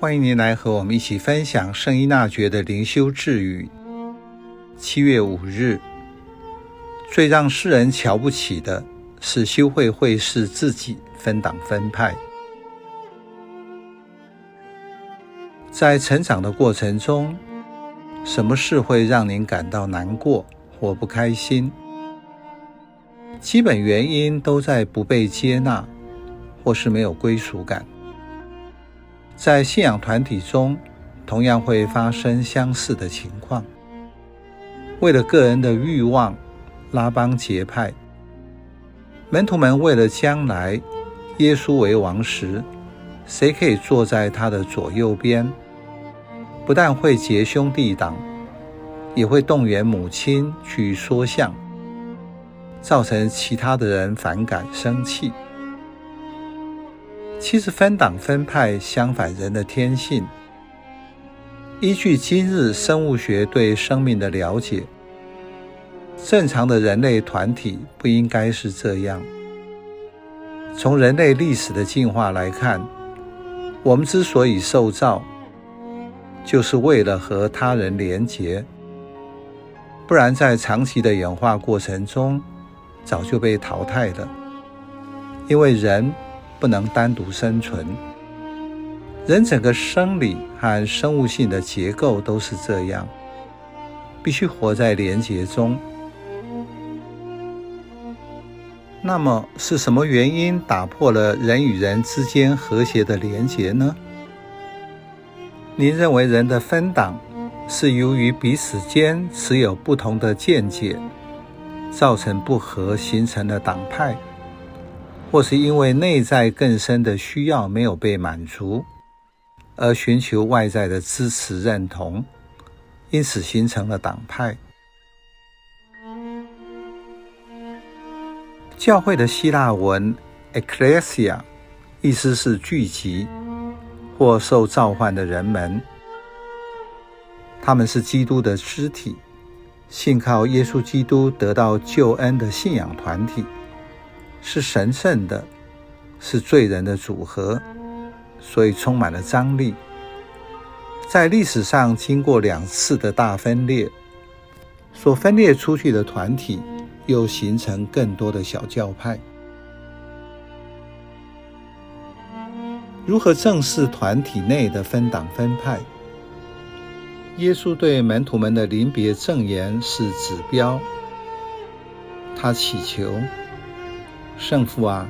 欢迎您来和我们一起分享圣依纳爵的灵修智语。七月五日，最让世人瞧不起的是修会会士自己分党分派。在成长的过程中，什么事会让您感到难过或不开心？基本原因都在不被接纳，或是没有归属感。在信仰团体中，同样会发生相似的情况。为了个人的欲望，拉帮结派。门徒们为了将来耶稣为王时，谁可以坐在他的左右边，不但会结兄弟党，也会动员母亲去说项，造成其他的人反感生气。其实分党分派相反人的天性。依据今日生物学对生命的了解，正常的人类团体不应该是这样。从人类历史的进化来看，我们之所以受造，就是为了和他人连结，不然在长期的演化过程中，早就被淘汰了。因为人。不能单独生存。人整个生理和生物性的结构都是这样，必须活在连结中。那么是什么原因打破了人与人之间和谐的连结呢？您认为人的分党是由于彼此间持有不同的见解，造成不和，形成了党派？或是因为内在更深的需要没有被满足，而寻求外在的支持认同，因此形成了党派。教会的希腊文 “ecclesia” 意思是聚集或受召唤的人们，他们是基督的肢体，信靠耶稣基督得到救恩的信仰团体。是神圣的，是罪人的组合，所以充满了张力。在历史上经过两次的大分裂，所分裂出去的团体又形成更多的小教派。如何正视团体内的分党分派？耶稣对门徒们的临别赠言是指标。他祈求。圣父啊，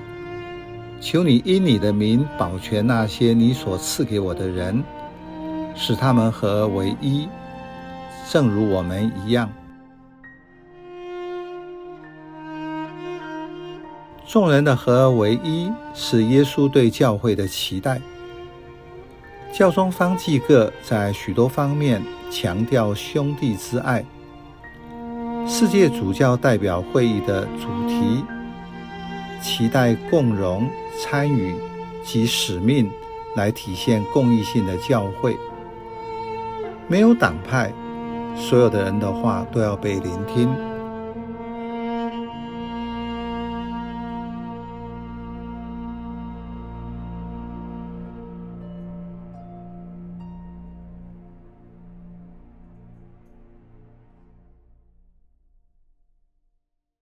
求你因你的名保全那些你所赐给我的人，使他们合而为一，正如我们一样。众人的合而为一是耶稣对教会的期待。教宗方济各在许多方面强调兄弟之爱。世界主教代表会议的主题。期待共荣、参与及使命来体现公益性的教会，没有党派，所有的人的话都要被聆听。